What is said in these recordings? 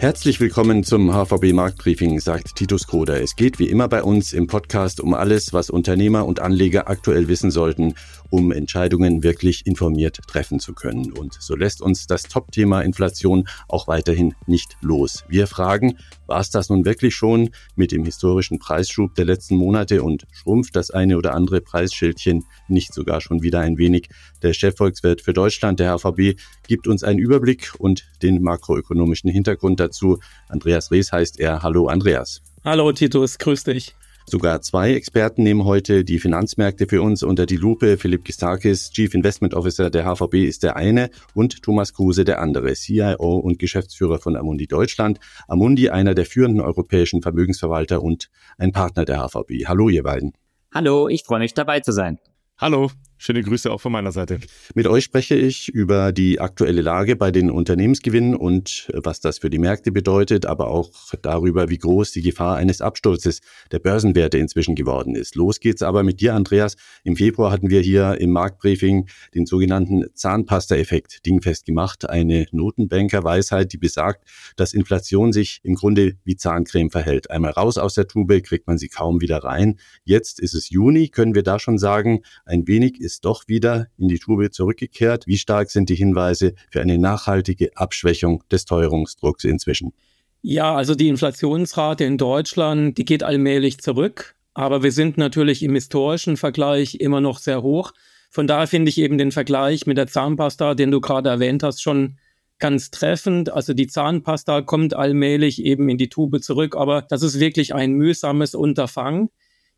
Herzlich willkommen zum HVB Marktbriefing, sagt Titus Koder. Es geht wie immer bei uns im Podcast um alles, was Unternehmer und Anleger aktuell wissen sollten, um Entscheidungen wirklich informiert treffen zu können. Und so lässt uns das Top-Thema Inflation auch weiterhin nicht los. Wir fragen, war es das nun wirklich schon mit dem historischen Preisschub der letzten Monate und schrumpft das eine oder andere Preisschildchen nicht sogar schon wieder ein wenig? Der Chefvolkswirt für Deutschland, der HVB, gibt uns einen Überblick und den makroökonomischen Hintergrund dazu. Andreas Rees heißt er. Hallo Andreas. Hallo Titus, grüß dich. Sogar zwei Experten nehmen heute die Finanzmärkte für uns unter die Lupe. Philipp Gistakis, Chief Investment Officer der HVB, ist der eine und Thomas Kruse der andere, CIO und Geschäftsführer von Amundi Deutschland. Amundi, einer der führenden europäischen Vermögensverwalter und ein Partner der HVB. Hallo, ihr beiden. Hallo, ich freue mich dabei zu sein. Hallo, Schöne Grüße auch von meiner Seite. Mit euch spreche ich über die aktuelle Lage bei den Unternehmensgewinnen und äh, was das für die Märkte bedeutet, aber auch darüber, wie groß die Gefahr eines Absturzes der Börsenwerte inzwischen geworden ist. Los geht's aber mit dir, Andreas. Im Februar hatten wir hier im Marktbriefing den sogenannten Zahnpasta-Effekt dingfest gemacht. Eine Notenbanker-Weisheit, die besagt, dass Inflation sich im Grunde wie Zahncreme verhält. Einmal raus aus der Tube, kriegt man sie kaum wieder rein. Jetzt ist es Juni, können wir da schon sagen, ein wenig ist doch wieder in die Tube zurückgekehrt. Wie stark sind die Hinweise für eine nachhaltige Abschwächung des Teuerungsdrucks inzwischen? Ja, also die Inflationsrate in Deutschland, die geht allmählich zurück, aber wir sind natürlich im historischen Vergleich immer noch sehr hoch. Von daher finde ich eben den Vergleich mit der Zahnpasta, den du gerade erwähnt hast, schon ganz treffend. Also die Zahnpasta kommt allmählich eben in die Tube zurück, aber das ist wirklich ein mühsames Unterfangen.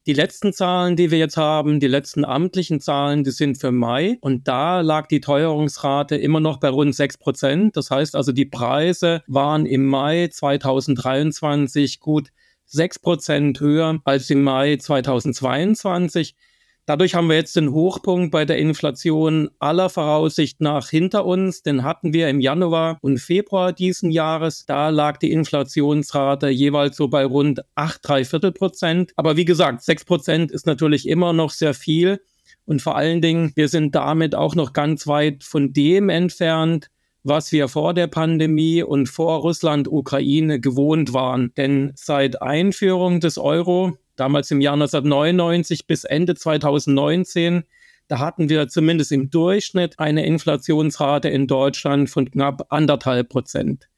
Die letzten Zahlen, die wir jetzt haben, die letzten amtlichen Zahlen, die sind für Mai und da lag die Teuerungsrate immer noch bei rund 6 Prozent. Das heißt also, die Preise waren im Mai 2023 gut 6 Prozent höher als im Mai 2022. Dadurch haben wir jetzt den Hochpunkt bei der Inflation aller Voraussicht nach hinter uns. Den hatten wir im Januar und Februar diesen Jahres. Da lag die Inflationsrate jeweils so bei rund 8, 3 Viertel Prozent. Aber wie gesagt, 6 Prozent ist natürlich immer noch sehr viel. Und vor allen Dingen, wir sind damit auch noch ganz weit von dem entfernt, was wir vor der Pandemie und vor Russland-Ukraine gewohnt waren. Denn seit Einführung des Euro damals im Jahr 1999 bis Ende 2019, da hatten wir zumindest im Durchschnitt eine Inflationsrate in Deutschland von knapp anderthalb Prozent.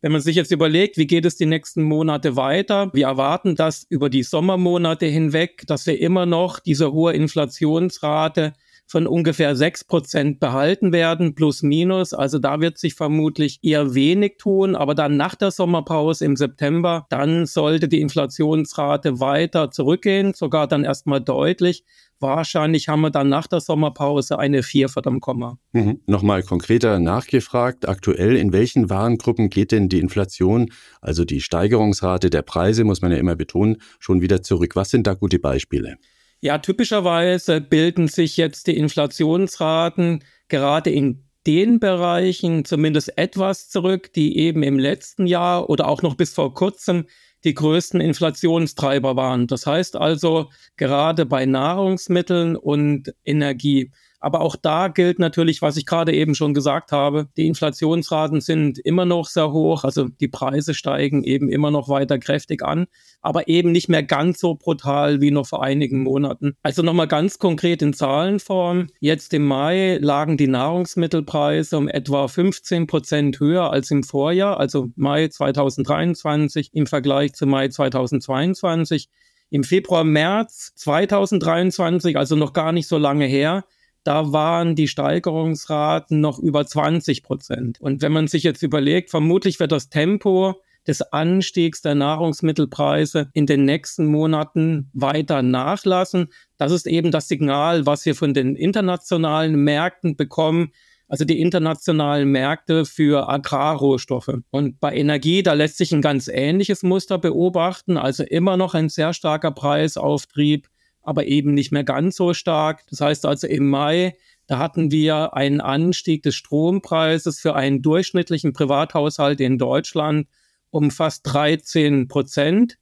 Wenn man sich jetzt überlegt, wie geht es die nächsten Monate weiter? Wir erwarten das über die Sommermonate hinweg, dass wir immer noch diese hohe Inflationsrate von ungefähr sechs Prozent behalten werden, plus minus. Also da wird sich vermutlich eher wenig tun, aber dann nach der Sommerpause im September, dann sollte die Inflationsrate weiter zurückgehen, sogar dann erstmal deutlich. Wahrscheinlich haben wir dann nach der Sommerpause eine 4 verdammt Komma. Mhm. Nochmal konkreter nachgefragt, aktuell in welchen Warengruppen geht denn die Inflation, also die Steigerungsrate der Preise, muss man ja immer betonen, schon wieder zurück? Was sind da gute Beispiele? Ja, typischerweise bilden sich jetzt die Inflationsraten gerade in den Bereichen zumindest etwas zurück, die eben im letzten Jahr oder auch noch bis vor kurzem die größten Inflationstreiber waren. Das heißt also gerade bei Nahrungsmitteln und Energie. Aber auch da gilt natürlich, was ich gerade eben schon gesagt habe, die Inflationsraten sind immer noch sehr hoch, also die Preise steigen eben immer noch weiter kräftig an, aber eben nicht mehr ganz so brutal wie noch vor einigen Monaten. Also nochmal ganz konkret in Zahlenform. Jetzt im Mai lagen die Nahrungsmittelpreise um etwa 15 Prozent höher als im Vorjahr, also Mai 2023 im Vergleich zu Mai 2022. Im Februar, März 2023, also noch gar nicht so lange her, da waren die Steigerungsraten noch über 20 Prozent. Und wenn man sich jetzt überlegt, vermutlich wird das Tempo des Anstiegs der Nahrungsmittelpreise in den nächsten Monaten weiter nachlassen. Das ist eben das Signal, was wir von den internationalen Märkten bekommen, also die internationalen Märkte für Agrarrohstoffe. Und bei Energie, da lässt sich ein ganz ähnliches Muster beobachten, also immer noch ein sehr starker Preisauftrieb aber eben nicht mehr ganz so stark. Das heißt also im Mai, da hatten wir einen Anstieg des Strompreises für einen durchschnittlichen Privathaushalt in Deutschland um fast 13 Prozent.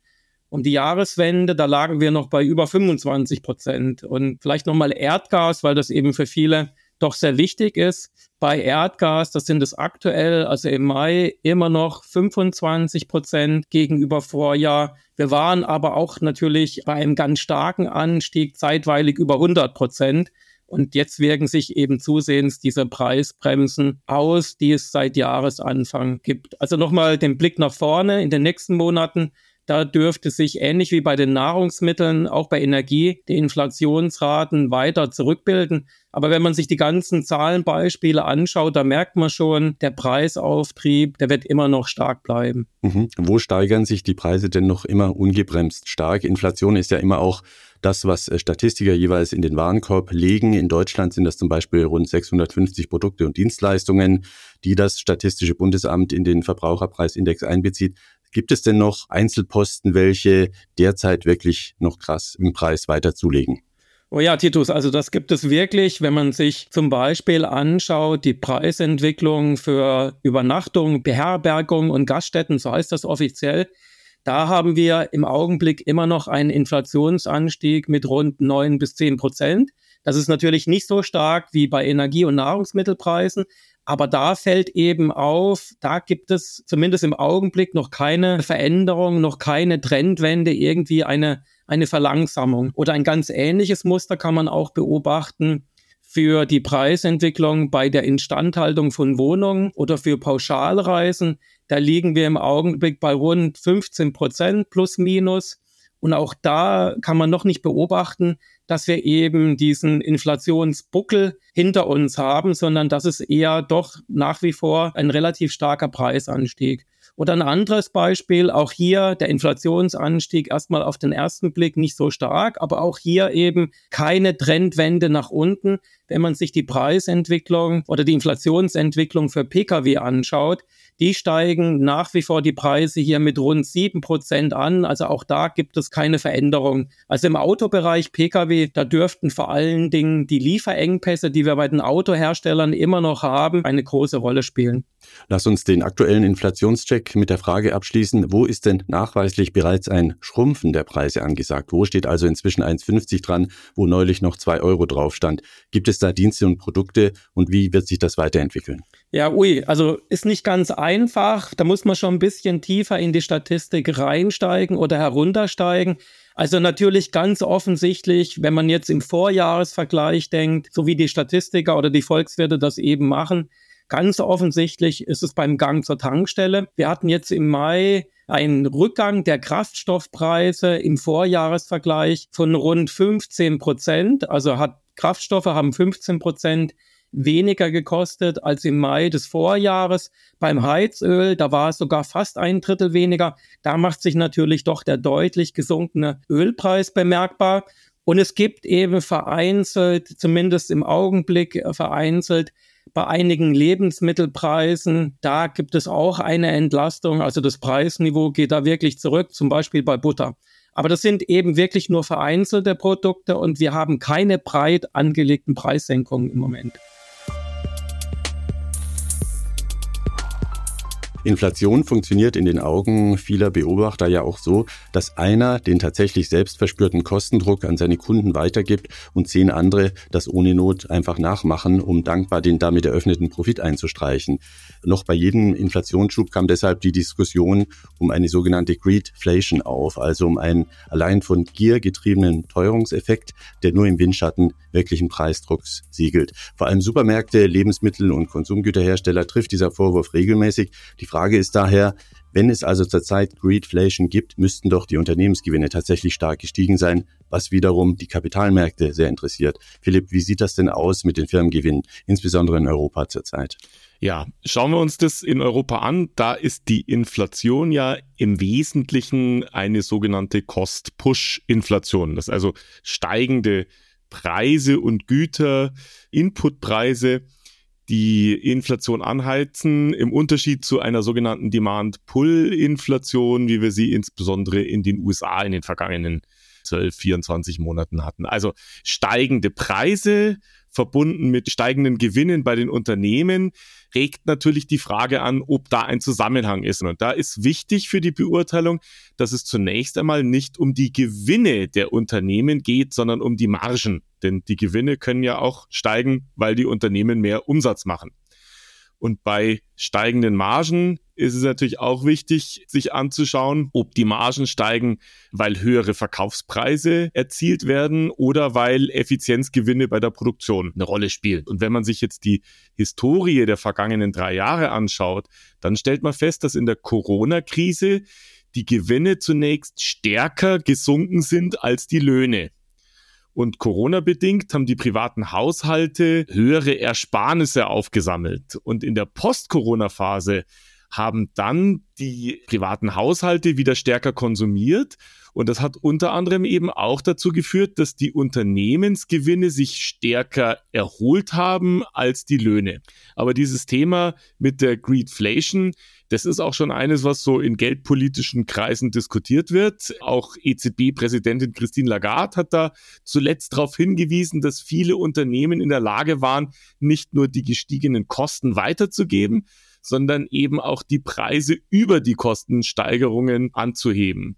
Um die Jahreswende, da lagen wir noch bei über 25 Prozent. Und vielleicht nochmal Erdgas, weil das eben für viele doch sehr wichtig ist. Bei Erdgas, das sind es aktuell, also im Mai, immer noch 25 Prozent gegenüber Vorjahr. Wir waren aber auch natürlich bei einem ganz starken Anstieg zeitweilig über 100 Prozent. Und jetzt wirken sich eben zusehends diese Preisbremsen aus, die es seit Jahresanfang gibt. Also nochmal den Blick nach vorne in den nächsten Monaten. Da dürfte sich ähnlich wie bei den Nahrungsmitteln, auch bei Energie, die Inflationsraten weiter zurückbilden. Aber wenn man sich die ganzen Zahlenbeispiele anschaut, da merkt man schon, der Preisauftrieb, der wird immer noch stark bleiben. Mhm. Wo steigern sich die Preise denn noch immer ungebremst stark? Inflation ist ja immer auch das, was äh, Statistiker jeweils in den Warenkorb legen. In Deutschland sind das zum Beispiel rund 650 Produkte und Dienstleistungen, die das Statistische Bundesamt in den Verbraucherpreisindex einbezieht. Gibt es denn noch Einzelposten, welche derzeit wirklich noch krass im Preis weiter zulegen? Oh ja, Titus, also das gibt es wirklich, wenn man sich zum Beispiel anschaut, die Preisentwicklung für Übernachtung, Beherbergung und Gaststätten, so heißt das offiziell. Da haben wir im Augenblick immer noch einen Inflationsanstieg mit rund neun bis zehn Prozent. Das ist natürlich nicht so stark wie bei Energie- und Nahrungsmittelpreisen, aber da fällt eben auf, da gibt es zumindest im Augenblick noch keine Veränderung, noch keine Trendwende, irgendwie eine, eine Verlangsamung. Oder ein ganz ähnliches Muster kann man auch beobachten für die Preisentwicklung bei der Instandhaltung von Wohnungen oder für Pauschalreisen. Da liegen wir im Augenblick bei rund 15 Prozent plus minus. Und auch da kann man noch nicht beobachten, dass wir eben diesen Inflationsbuckel hinter uns haben, sondern dass es eher doch nach wie vor ein relativ starker Preisanstieg. Oder ein anderes Beispiel, auch hier der Inflationsanstieg erstmal auf den ersten Blick nicht so stark, aber auch hier eben keine Trendwende nach unten. Wenn man sich die Preisentwicklung oder die Inflationsentwicklung für Pkw anschaut, die steigen nach wie vor die Preise hier mit rund sieben Prozent an. Also auch da gibt es keine Veränderung. Also im Autobereich Pkw, da dürften vor allen Dingen die Lieferengpässe, die wir bei den Autoherstellern immer noch haben, eine große Rolle spielen. Lass uns den aktuellen Inflationscheck mit der Frage abschließen, wo ist denn nachweislich bereits ein Schrumpfen der Preise angesagt? Wo steht also inzwischen 1,50 dran, wo neulich noch 2 Euro drauf stand? Gibt es da Dienste und Produkte und wie wird sich das weiterentwickeln? Ja, ui, also ist nicht ganz einfach. Da muss man schon ein bisschen tiefer in die Statistik reinsteigen oder heruntersteigen. Also natürlich ganz offensichtlich, wenn man jetzt im Vorjahresvergleich denkt, so wie die Statistiker oder die Volkswirte das eben machen, Ganz offensichtlich ist es beim Gang zur Tankstelle. Wir hatten jetzt im Mai einen Rückgang der Kraftstoffpreise im Vorjahresvergleich von rund 15 Prozent. Also hat Kraftstoffe haben 15 Prozent weniger gekostet als im Mai des Vorjahres. Beim Heizöl, da war es sogar fast ein Drittel weniger. Da macht sich natürlich doch der deutlich gesunkene Ölpreis bemerkbar. Und es gibt eben vereinzelt, zumindest im Augenblick vereinzelt, bei einigen Lebensmittelpreisen, da gibt es auch eine Entlastung. Also das Preisniveau geht da wirklich zurück, zum Beispiel bei Butter. Aber das sind eben wirklich nur vereinzelte Produkte und wir haben keine breit angelegten Preissenkungen im Moment. Inflation funktioniert in den Augen vieler Beobachter ja auch so, dass einer den tatsächlich selbst verspürten Kostendruck an seine Kunden weitergibt und zehn andere das ohne Not einfach nachmachen, um dankbar den damit eröffneten Profit einzustreichen. Noch bei jedem Inflationsschub kam deshalb die Diskussion um eine sogenannte Greedflation auf, also um einen allein von Gier getriebenen Teuerungseffekt, der nur im Windschatten wirklichen Preisdrucks siegelt. Vor allem Supermärkte, Lebensmittel und Konsumgüterhersteller trifft dieser Vorwurf regelmäßig. Die Frage ist daher, wenn es also zurzeit Greedflation gibt, müssten doch die Unternehmensgewinne tatsächlich stark gestiegen sein, was wiederum die Kapitalmärkte sehr interessiert. Philipp, wie sieht das denn aus mit den Firmengewinnen, insbesondere in Europa zurzeit? Ja, schauen wir uns das in Europa an. Da ist die Inflation ja im Wesentlichen eine sogenannte Cost-Push-Inflation. Das ist also steigende Preise und Güter, Inputpreise, die Inflation anheizen, im Unterschied zu einer sogenannten Demand-Pull-Inflation, wie wir sie insbesondere in den USA in den vergangenen 12, 24 Monaten hatten. Also steigende Preise verbunden mit steigenden Gewinnen bei den Unternehmen, regt natürlich die Frage an, ob da ein Zusammenhang ist. Und da ist wichtig für die Beurteilung, dass es zunächst einmal nicht um die Gewinne der Unternehmen geht, sondern um die Margen. Denn die Gewinne können ja auch steigen, weil die Unternehmen mehr Umsatz machen. Und bei steigenden Margen ist es natürlich auch wichtig, sich anzuschauen, ob die Margen steigen, weil höhere Verkaufspreise erzielt werden oder weil Effizienzgewinne bei der Produktion eine Rolle spielen. Und wenn man sich jetzt die Historie der vergangenen drei Jahre anschaut, dann stellt man fest, dass in der Corona-Krise die Gewinne zunächst stärker gesunken sind als die Löhne. Und Corona-bedingt haben die privaten Haushalte höhere Ersparnisse aufgesammelt. Und in der Post-Corona-Phase haben dann die privaten Haushalte wieder stärker konsumiert. Und das hat unter anderem eben auch dazu geführt, dass die Unternehmensgewinne sich stärker erholt haben als die Löhne. Aber dieses Thema mit der Greedflation, das ist auch schon eines, was so in geldpolitischen Kreisen diskutiert wird. Auch EZB-Präsidentin Christine Lagarde hat da zuletzt darauf hingewiesen, dass viele Unternehmen in der Lage waren, nicht nur die gestiegenen Kosten weiterzugeben, sondern eben auch die Preise über die Kostensteigerungen anzuheben.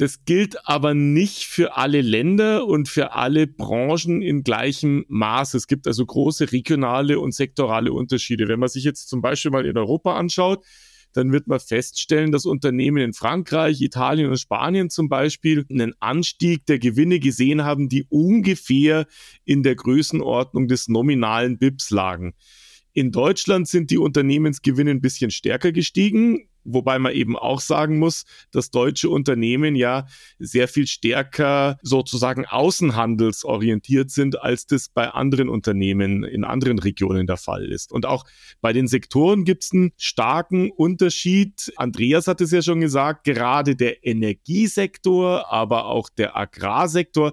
Das gilt aber nicht für alle Länder und für alle Branchen in gleichem Maß. Es gibt also große regionale und sektorale Unterschiede. Wenn man sich jetzt zum Beispiel mal in Europa anschaut, dann wird man feststellen, dass Unternehmen in Frankreich, Italien und Spanien zum Beispiel einen Anstieg der Gewinne gesehen haben, die ungefähr in der Größenordnung des nominalen BIPs lagen. In Deutschland sind die Unternehmensgewinne ein bisschen stärker gestiegen, wobei man eben auch sagen muss, dass deutsche Unternehmen ja sehr viel stärker sozusagen außenhandelsorientiert sind, als das bei anderen Unternehmen in anderen Regionen der Fall ist. Und auch bei den Sektoren gibt es einen starken Unterschied. Andreas hat es ja schon gesagt, gerade der Energiesektor, aber auch der Agrarsektor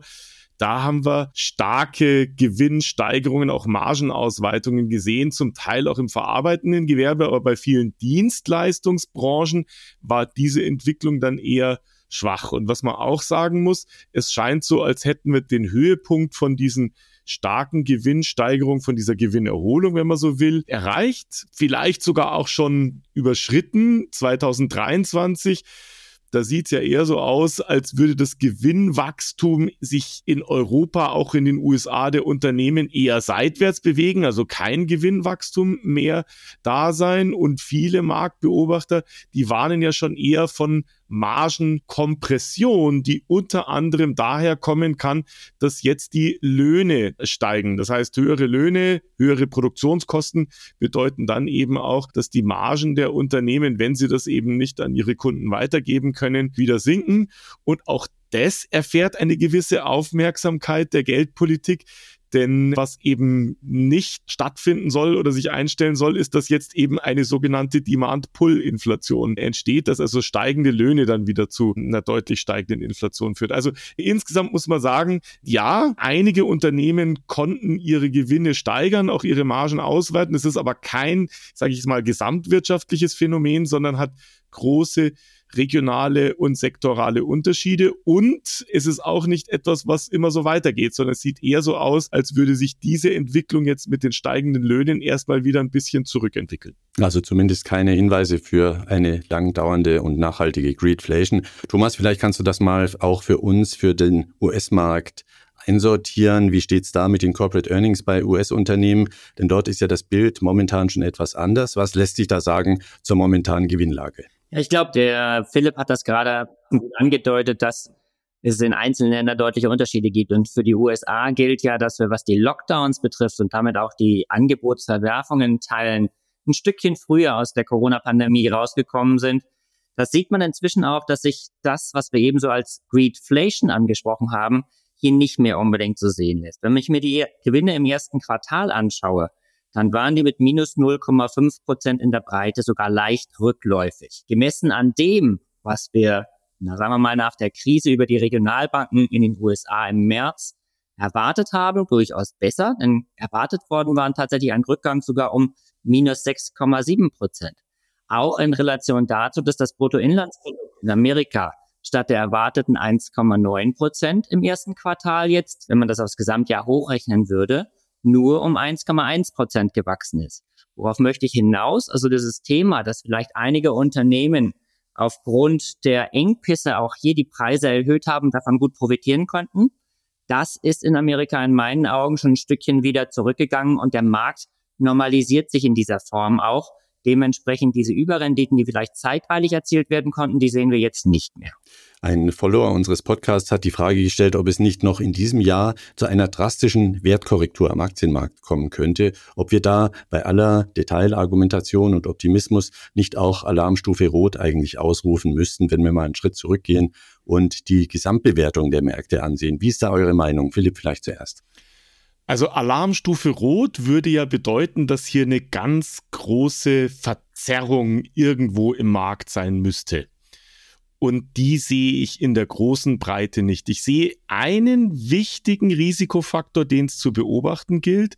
da haben wir starke Gewinnsteigerungen, auch Margenausweitungen gesehen, zum Teil auch im verarbeitenden Gewerbe, aber bei vielen Dienstleistungsbranchen war diese Entwicklung dann eher schwach. Und was man auch sagen muss, es scheint so, als hätten wir den Höhepunkt von diesen starken Gewinnsteigerungen, von dieser Gewinnerholung, wenn man so will, erreicht, vielleicht sogar auch schon überschritten 2023 da sieht es ja eher so aus, als würde das Gewinnwachstum sich in Europa, auch in den USA der Unternehmen eher seitwärts bewegen, also kein Gewinnwachstum mehr da sein. Und viele Marktbeobachter, die warnen ja schon eher von Margenkompression, die unter anderem daher kommen kann, dass jetzt die Löhne steigen. Das heißt, höhere Löhne, höhere Produktionskosten bedeuten dann eben auch, dass die Margen der Unternehmen, wenn sie das eben nicht an ihre Kunden weitergeben können, wieder sinken. Und auch das erfährt eine gewisse Aufmerksamkeit der Geldpolitik, denn was eben nicht stattfinden soll oder sich einstellen soll, ist, dass jetzt eben eine sogenannte Demand-Pull-Inflation entsteht, dass also steigende Löhne dann wieder zu einer deutlich steigenden Inflation führt. Also insgesamt muss man sagen, ja, einige Unternehmen konnten ihre Gewinne steigern, auch ihre Margen ausweiten. Es ist aber kein, sage ich mal, gesamtwirtschaftliches Phänomen, sondern hat große regionale und sektorale Unterschiede. Und es ist auch nicht etwas, was immer so weitergeht, sondern es sieht eher so aus, als würde sich diese Entwicklung jetzt mit den steigenden Löhnen erstmal wieder ein bisschen zurückentwickeln. Also zumindest keine Hinweise für eine langdauernde und nachhaltige Greedflation. Thomas, vielleicht kannst du das mal auch für uns, für den US-Markt einsortieren. Wie steht es da mit den Corporate Earnings bei US-Unternehmen? Denn dort ist ja das Bild momentan schon etwas anders. Was lässt sich da sagen zur momentanen Gewinnlage? Ich glaube, der Philipp hat das gerade angedeutet, dass es in einzelnen Ländern deutliche Unterschiede gibt. Und für die USA gilt ja, dass wir, was die Lockdowns betrifft und damit auch die Angebotsverwerfungen teilen, ein Stückchen früher aus der Corona-Pandemie rausgekommen sind. Das sieht man inzwischen auch, dass sich das, was wir eben so als Greedflation angesprochen haben, hier nicht mehr unbedingt so sehen lässt. Wenn ich mir die Gewinne im ersten Quartal anschaue, dann waren die mit minus 0,5 Prozent in der Breite sogar leicht rückläufig. Gemessen an dem, was wir, na, sagen wir mal, nach der Krise über die Regionalbanken in den USA im März erwartet haben, durchaus besser, denn erwartet worden waren tatsächlich ein Rückgang sogar um minus 6,7 Prozent. Auch in Relation dazu, dass das Bruttoinlandsprodukt in Amerika statt der erwarteten 1,9 Prozent im ersten Quartal jetzt, wenn man das aufs Gesamtjahr hochrechnen würde, nur um 1,1 Prozent gewachsen ist. Worauf möchte ich hinaus? Also dieses Thema, dass vielleicht einige Unternehmen aufgrund der Engpässe auch hier die Preise erhöht haben, davon gut profitieren konnten. Das ist in Amerika in meinen Augen schon ein Stückchen wieder zurückgegangen und der Markt normalisiert sich in dieser Form auch. Dementsprechend diese Überrenditen, die vielleicht zeitweilig erzielt werden konnten, die sehen wir jetzt nicht mehr. Ein Follower unseres Podcasts hat die Frage gestellt, ob es nicht noch in diesem Jahr zu einer drastischen Wertkorrektur am Aktienmarkt kommen könnte, ob wir da bei aller Detailargumentation und Optimismus nicht auch Alarmstufe Rot eigentlich ausrufen müssten, wenn wir mal einen Schritt zurückgehen und die Gesamtbewertung der Märkte ansehen. Wie ist da eure Meinung? Philipp, vielleicht zuerst. Also Alarmstufe Rot würde ja bedeuten, dass hier eine ganz große Verzerrung irgendwo im Markt sein müsste. Und die sehe ich in der großen Breite nicht. Ich sehe einen wichtigen Risikofaktor, den es zu beobachten gilt.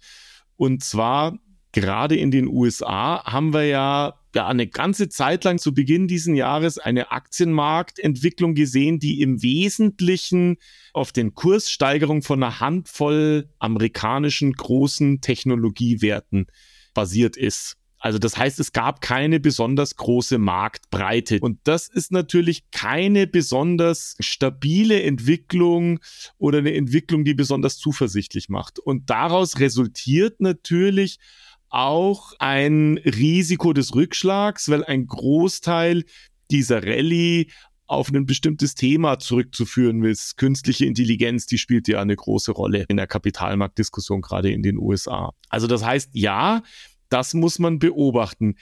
Und zwar gerade in den USA haben wir ja, ja eine ganze Zeit lang zu Beginn diesen Jahres eine Aktienmarktentwicklung gesehen, die im Wesentlichen auf den Kurssteigerung von einer Handvoll amerikanischen großen Technologiewerten basiert ist. Also das heißt, es gab keine besonders große Marktbreite. Und das ist natürlich keine besonders stabile Entwicklung oder eine Entwicklung, die besonders zuversichtlich macht. Und daraus resultiert natürlich auch ein Risiko des Rückschlags, weil ein Großteil dieser Rallye auf ein bestimmtes Thema zurückzuführen ist. Künstliche Intelligenz, die spielt ja eine große Rolle in der Kapitalmarktdiskussion, gerade in den USA. Also das heißt, ja, das muss man beobachten.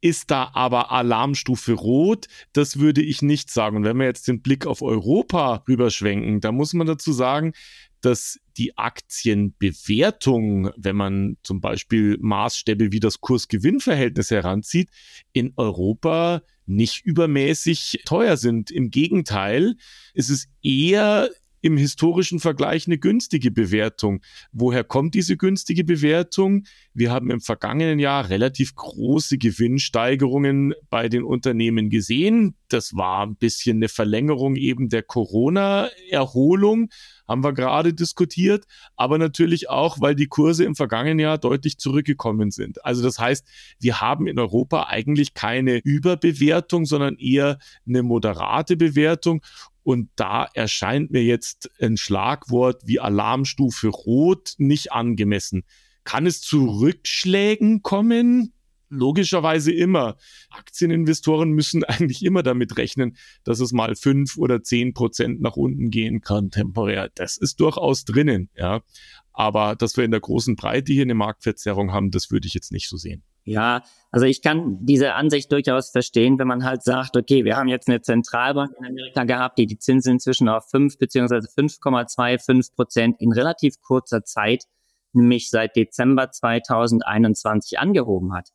Ist da aber Alarmstufe rot? Das würde ich nicht sagen. Und wenn wir jetzt den Blick auf Europa rüberschwenken, da muss man dazu sagen, dass die Aktienbewertung, wenn man zum Beispiel Maßstäbe wie das Kurs-Gewinn-Verhältnis heranzieht, in Europa nicht übermäßig teuer sind. Im Gegenteil, ist es eher im historischen Vergleich eine günstige Bewertung. Woher kommt diese günstige Bewertung? Wir haben im vergangenen Jahr relativ große Gewinnsteigerungen bei den Unternehmen gesehen. Das war ein bisschen eine Verlängerung eben der Corona-Erholung, haben wir gerade diskutiert, aber natürlich auch, weil die Kurse im vergangenen Jahr deutlich zurückgekommen sind. Also das heißt, wir haben in Europa eigentlich keine Überbewertung, sondern eher eine moderate Bewertung und da erscheint mir jetzt ein Schlagwort wie Alarmstufe Rot nicht angemessen. Kann es zu Rückschlägen kommen? Logischerweise immer. Aktieninvestoren müssen eigentlich immer damit rechnen, dass es mal fünf oder zehn Prozent nach unten gehen kann, temporär. Das ist durchaus drinnen, ja. Aber dass wir in der großen Breite hier eine Marktverzerrung haben, das würde ich jetzt nicht so sehen. Ja, also ich kann diese Ansicht durchaus verstehen, wenn man halt sagt, okay, wir haben jetzt eine Zentralbank in Amerika gehabt, die die Zinsen inzwischen auf 5 beziehungsweise 5,25 Prozent in relativ kurzer Zeit, nämlich seit Dezember 2021 angehoben hat.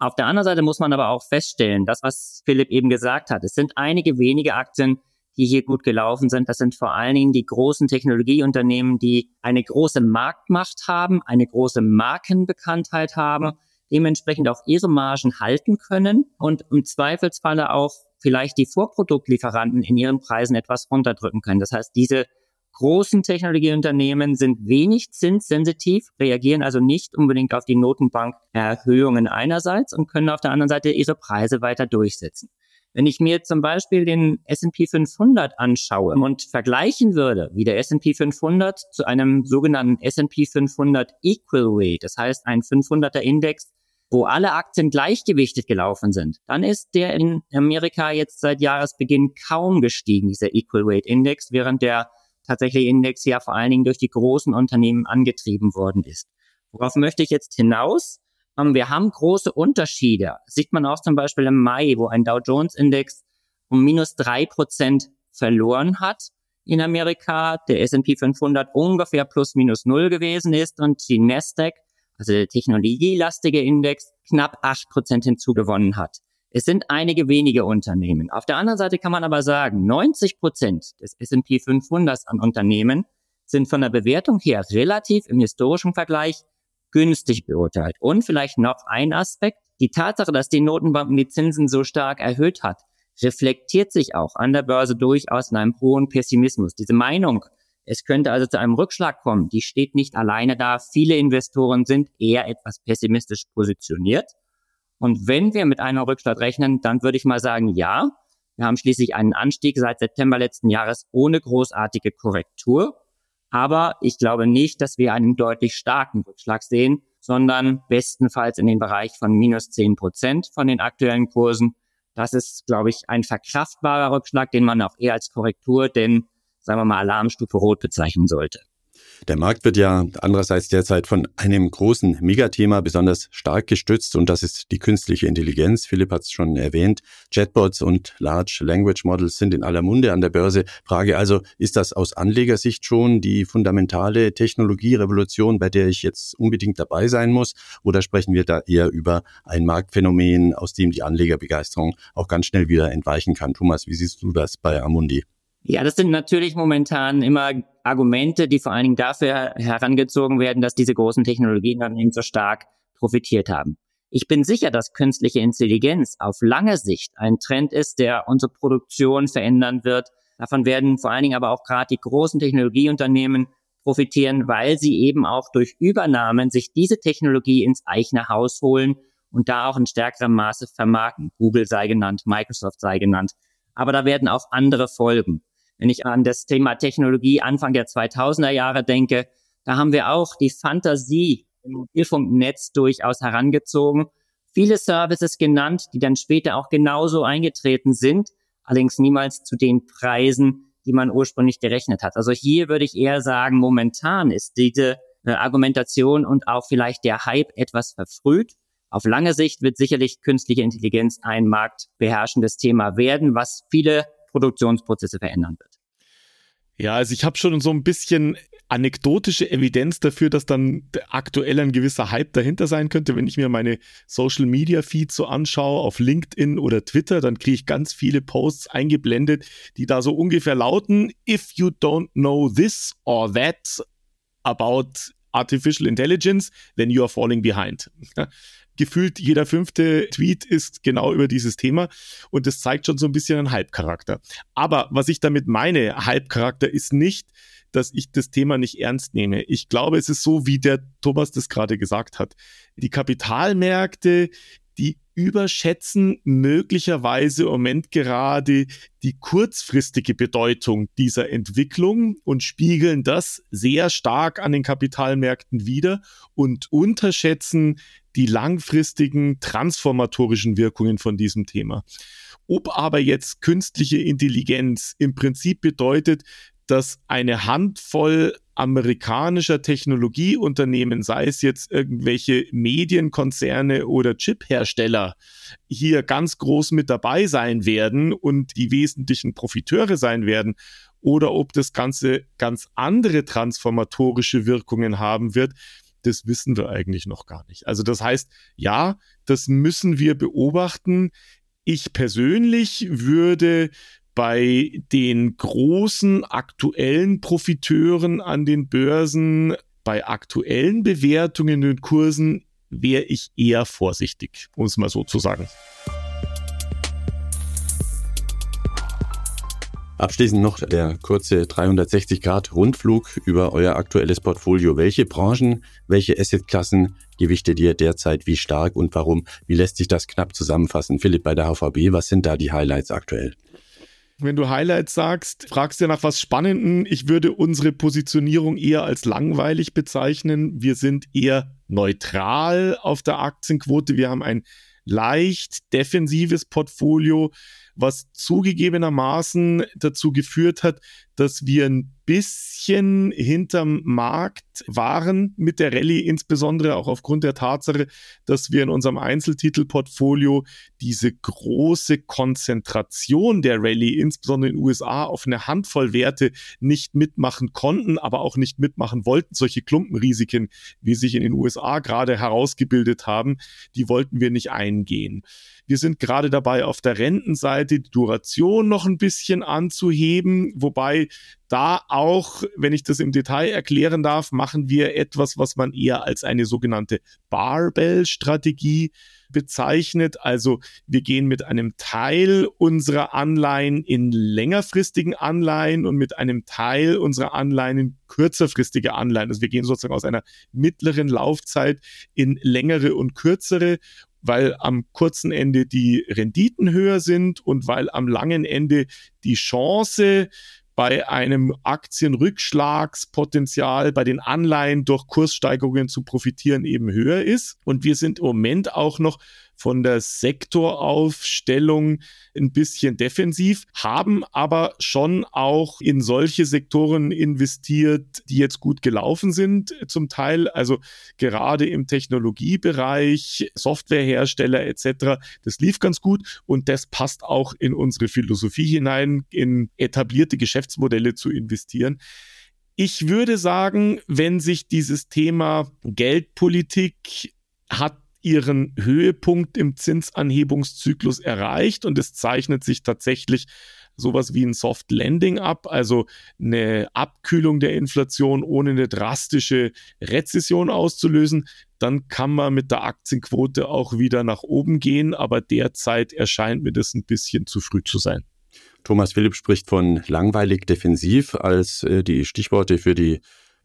Auf der anderen Seite muss man aber auch feststellen, das, was Philipp eben gesagt hat, es sind einige wenige Aktien, die hier gut gelaufen sind. Das sind vor allen Dingen die großen Technologieunternehmen, die eine große Marktmacht haben, eine große Markenbekanntheit haben dementsprechend auch ihre Margen halten können und im Zweifelsfalle auch vielleicht die Vorproduktlieferanten in ihren Preisen etwas runterdrücken können. Das heißt, diese großen Technologieunternehmen sind wenig zinssensitiv, reagieren also nicht unbedingt auf die Notenbankerhöhungen einerseits und können auf der anderen Seite ihre Preise weiter durchsetzen. Wenn ich mir zum Beispiel den S&P 500 anschaue und vergleichen würde, wie der S&P 500 zu einem sogenannten S&P 500 Equal Weight, das heißt ein 500er Index, wo alle Aktien gleichgewichtet gelaufen sind, dann ist der in Amerika jetzt seit Jahresbeginn kaum gestiegen, dieser Equal Weight Index, während der tatsächliche Index ja vor allen Dingen durch die großen Unternehmen angetrieben worden ist. Worauf möchte ich jetzt hinaus? Ähm, wir haben große Unterschiede. Sieht man auch zum Beispiel im Mai, wo ein Dow Jones Index um minus drei Prozent verloren hat in Amerika, der S&P 500 ungefähr plus minus null gewesen ist und die Nasdaq also der technologielastige Index, knapp acht Prozent hinzugewonnen hat. Es sind einige wenige Unternehmen. Auf der anderen Seite kann man aber sagen, 90 Prozent des S&P 500 an Unternehmen sind von der Bewertung her relativ im historischen Vergleich günstig beurteilt. Und vielleicht noch ein Aspekt, die Tatsache, dass die Notenbanken die Zinsen so stark erhöht hat, reflektiert sich auch an der Börse durchaus in einem hohen Pessimismus. Diese Meinung, Es könnte also zu einem Rückschlag kommen. Die steht nicht alleine da. Viele Investoren sind eher etwas pessimistisch positioniert. Und wenn wir mit einer Rückschlag rechnen, dann würde ich mal sagen, ja, wir haben schließlich einen Anstieg seit September letzten Jahres ohne großartige Korrektur. Aber ich glaube nicht, dass wir einen deutlich starken Rückschlag sehen, sondern bestenfalls in den Bereich von minus zehn Prozent von den aktuellen Kursen. Das ist, glaube ich, ein verkraftbarer Rückschlag, den man auch eher als Korrektur, denn sagen wir mal Alarmstufe Rot bezeichnen sollte. Der Markt wird ja andererseits derzeit von einem großen Megathema besonders stark gestützt und das ist die künstliche Intelligenz. Philipp hat es schon erwähnt. Chatbots und Large Language Models sind in aller Munde an der Börse. Frage also, ist das aus Anlegersicht schon die fundamentale Technologierevolution, bei der ich jetzt unbedingt dabei sein muss? Oder sprechen wir da eher über ein Marktphänomen, aus dem die Anlegerbegeisterung auch ganz schnell wieder entweichen kann? Thomas, wie siehst du das bei Amundi? Ja, das sind natürlich momentan immer Argumente, die vor allen Dingen dafür herangezogen werden, dass diese großen Technologieunternehmen so stark profitiert haben. Ich bin sicher, dass künstliche Intelligenz auf lange Sicht ein Trend ist, der unsere Produktion verändern wird. Davon werden vor allen Dingen aber auch gerade die großen Technologieunternehmen profitieren, weil sie eben auch durch Übernahmen sich diese Technologie ins eigene Haus holen und da auch in stärkerem Maße vermarkten. Google sei genannt, Microsoft sei genannt. Aber da werden auch andere folgen. Wenn ich an das Thema Technologie Anfang der 2000er Jahre denke, da haben wir auch die Fantasie im Mobilfunknetz durchaus herangezogen. Viele Services genannt, die dann später auch genauso eingetreten sind, allerdings niemals zu den Preisen, die man ursprünglich gerechnet hat. Also hier würde ich eher sagen, momentan ist diese äh, Argumentation und auch vielleicht der Hype etwas verfrüht. Auf lange Sicht wird sicherlich künstliche Intelligenz ein marktbeherrschendes Thema werden, was viele Produktionsprozesse verändern wird. Ja, also ich habe schon so ein bisschen anekdotische Evidenz dafür, dass dann aktuell ein gewisser Hype dahinter sein könnte. Wenn ich mir meine Social Media Feeds so anschaue auf LinkedIn oder Twitter, dann kriege ich ganz viele Posts eingeblendet, die da so ungefähr lauten, if you don't know this or that about artificial intelligence, then you are falling behind gefühlt jeder fünfte Tweet ist genau über dieses Thema und das zeigt schon so ein bisschen einen Halbcharakter. Aber was ich damit meine, Halbcharakter ist nicht, dass ich das Thema nicht ernst nehme. Ich glaube, es ist so, wie der Thomas das gerade gesagt hat. Die Kapitalmärkte, überschätzen möglicherweise im Moment gerade die kurzfristige Bedeutung dieser Entwicklung und spiegeln das sehr stark an den Kapitalmärkten wider und unterschätzen die langfristigen transformatorischen Wirkungen von diesem Thema. Ob aber jetzt künstliche Intelligenz im Prinzip bedeutet, dass eine Handvoll amerikanischer Technologieunternehmen, sei es jetzt irgendwelche Medienkonzerne oder Chiphersteller, hier ganz groß mit dabei sein werden und die wesentlichen Profiteure sein werden, oder ob das Ganze ganz andere transformatorische Wirkungen haben wird, das wissen wir eigentlich noch gar nicht. Also das heißt, ja, das müssen wir beobachten. Ich persönlich würde bei den großen aktuellen Profiteuren an den Börsen, bei aktuellen Bewertungen und Kursen, wäre ich eher vorsichtig, um es mal so zu sagen. Abschließend noch der kurze 360-Grad-Rundflug über euer aktuelles Portfolio. Welche Branchen, welche Assetklassen gewichtet ihr derzeit wie stark und warum? Wie lässt sich das knapp zusammenfassen? Philipp, bei der HVB, was sind da die Highlights aktuell? Wenn du Highlights sagst, fragst du nach was Spannenden. Ich würde unsere Positionierung eher als langweilig bezeichnen. Wir sind eher neutral auf der Aktienquote. Wir haben ein leicht defensives Portfolio was zugegebenermaßen dazu geführt hat, dass wir ein bisschen hinterm Markt waren mit der Rallye, insbesondere auch aufgrund der Tatsache, dass wir in unserem Einzeltitelportfolio diese große Konzentration der Rallye, insbesondere in den USA, auf eine Handvoll Werte nicht mitmachen konnten, aber auch nicht mitmachen wollten. Solche Klumpenrisiken, wie sich in den USA gerade herausgebildet haben, die wollten wir nicht eingehen. Wir sind gerade dabei, auf der Rentenseite die Duration noch ein bisschen anzuheben, wobei da auch, wenn ich das im Detail erklären darf, machen wir etwas, was man eher als eine sogenannte Barbell-Strategie bezeichnet. Also wir gehen mit einem Teil unserer Anleihen in längerfristigen Anleihen und mit einem Teil unserer Anleihen in kürzerfristige Anleihen. Also wir gehen sozusagen aus einer mittleren Laufzeit in längere und kürzere weil am kurzen Ende die Renditen höher sind und weil am langen Ende die Chance bei einem Aktienrückschlagspotenzial bei den Anleihen durch Kurssteigerungen zu profitieren eben höher ist. Und wir sind im Moment auch noch von der Sektoraufstellung ein bisschen defensiv, haben aber schon auch in solche Sektoren investiert, die jetzt gut gelaufen sind zum Teil. Also gerade im Technologiebereich, Softwarehersteller etc. Das lief ganz gut und das passt auch in unsere Philosophie hinein, in etablierte Geschäftsmodelle zu investieren. Ich würde sagen, wenn sich dieses Thema Geldpolitik hat ihren Höhepunkt im Zinsanhebungszyklus erreicht und es zeichnet sich tatsächlich sowas wie ein Soft Landing ab, also eine Abkühlung der Inflation ohne eine drastische Rezession auszulösen, dann kann man mit der Aktienquote auch wieder nach oben gehen, aber derzeit erscheint mir das ein bisschen zu früh zu sein. Thomas Philipp spricht von langweilig defensiv als äh, die Stichworte für die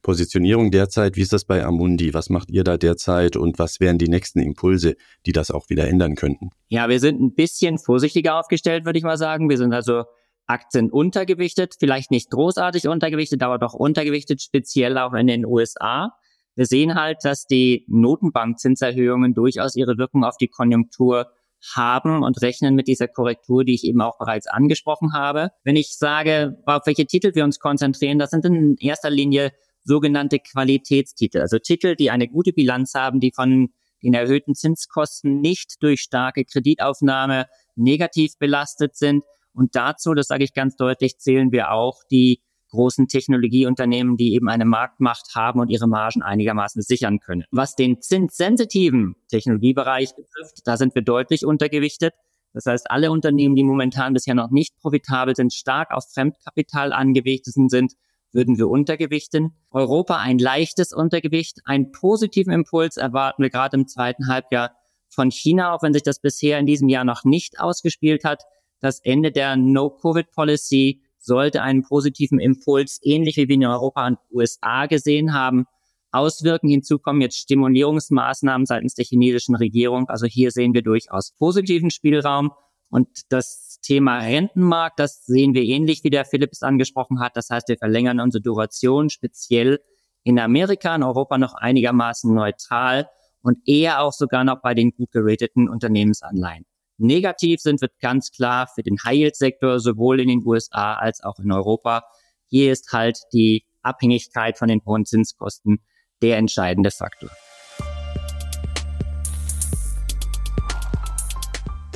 Positionierung derzeit. Wie ist das bei Amundi? Was macht ihr da derzeit und was wären die nächsten Impulse, die das auch wieder ändern könnten? Ja, wir sind ein bisschen vorsichtiger aufgestellt, würde ich mal sagen. Wir sind also Aktien untergewichtet, vielleicht nicht großartig untergewichtet, aber doch untergewichtet, speziell auch in den USA. Wir sehen halt, dass die Notenbankzinserhöhungen durchaus ihre Wirkung auf die Konjunktur haben und rechnen mit dieser Korrektur, die ich eben auch bereits angesprochen habe. Wenn ich sage, auf welche Titel wir uns konzentrieren, das sind in erster Linie sogenannte Qualitätstitel, also Titel, die eine gute Bilanz haben, die von den erhöhten Zinskosten nicht durch starke Kreditaufnahme negativ belastet sind. Und dazu, das sage ich ganz deutlich, zählen wir auch die großen Technologieunternehmen, die eben eine Marktmacht haben und ihre Margen einigermaßen sichern können. Was den zinssensitiven Technologiebereich betrifft, da sind wir deutlich untergewichtet. Das heißt, alle Unternehmen, die momentan bisher noch nicht profitabel sind, stark auf Fremdkapital angewiesen sind, würden wir untergewichten. Europa ein leichtes Untergewicht. Einen positiven Impuls erwarten wir gerade im zweiten Halbjahr von China, auch wenn sich das bisher in diesem Jahr noch nicht ausgespielt hat. Das Ende der No-Covid-Policy sollte einen positiven Impuls, ähnlich wie wir in Europa und USA gesehen haben, auswirken. Hinzu kommen jetzt Stimulierungsmaßnahmen seitens der chinesischen Regierung. Also hier sehen wir durchaus positiven Spielraum. Und das Thema Rentenmarkt, das sehen wir ähnlich, wie der Philips angesprochen hat. Das heißt, wir verlängern unsere Duration speziell in Amerika, in Europa noch einigermaßen neutral und eher auch sogar noch bei den gut gerateten Unternehmensanleihen. Negativ sind wir ganz klar für den High-Yield-Sektor sowohl in den USA als auch in Europa. Hier ist halt die Abhängigkeit von den hohen Zinskosten der entscheidende Faktor.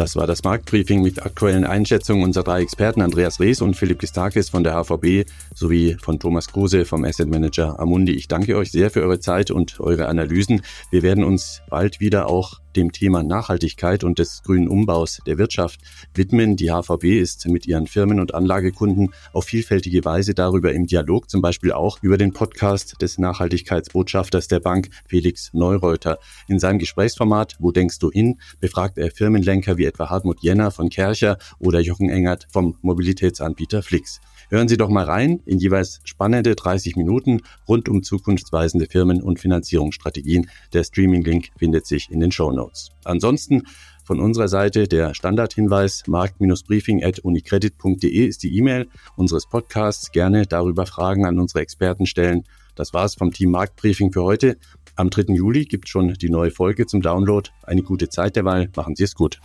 Das war das Marktbriefing mit aktuellen Einschätzungen unserer drei Experten Andreas Rees und Philipp Gistakis von der HVB sowie von Thomas Kruse vom Asset Manager Amundi. Ich danke euch sehr für eure Zeit und eure Analysen. Wir werden uns bald wieder auch dem Thema Nachhaltigkeit und des grünen Umbaus der Wirtschaft widmen. Die HVB ist mit ihren Firmen und Anlagekunden auf vielfältige Weise darüber im Dialog, zum Beispiel auch über den Podcast des Nachhaltigkeitsbotschafters der Bank Felix Neureuter. In seinem Gesprächsformat Wo denkst du hin? befragt er Firmenlenker wie etwa Hartmut Jenner von Kercher oder Jochen Engert vom Mobilitätsanbieter Flix. Hören Sie doch mal rein in jeweils spannende 30 Minuten rund um zukunftsweisende Firmen und Finanzierungsstrategien. Der Streaming-Link findet sich in den Show Notes. Ansonsten von unserer Seite der Standardhinweis markt-briefing.unicredit.de ist die E-Mail unseres Podcasts. Gerne darüber Fragen an unsere Experten stellen. Das war's vom Team Marktbriefing für heute. Am 3. Juli gibt schon die neue Folge zum Download. Eine gute Zeit derweil. Machen Sie es gut.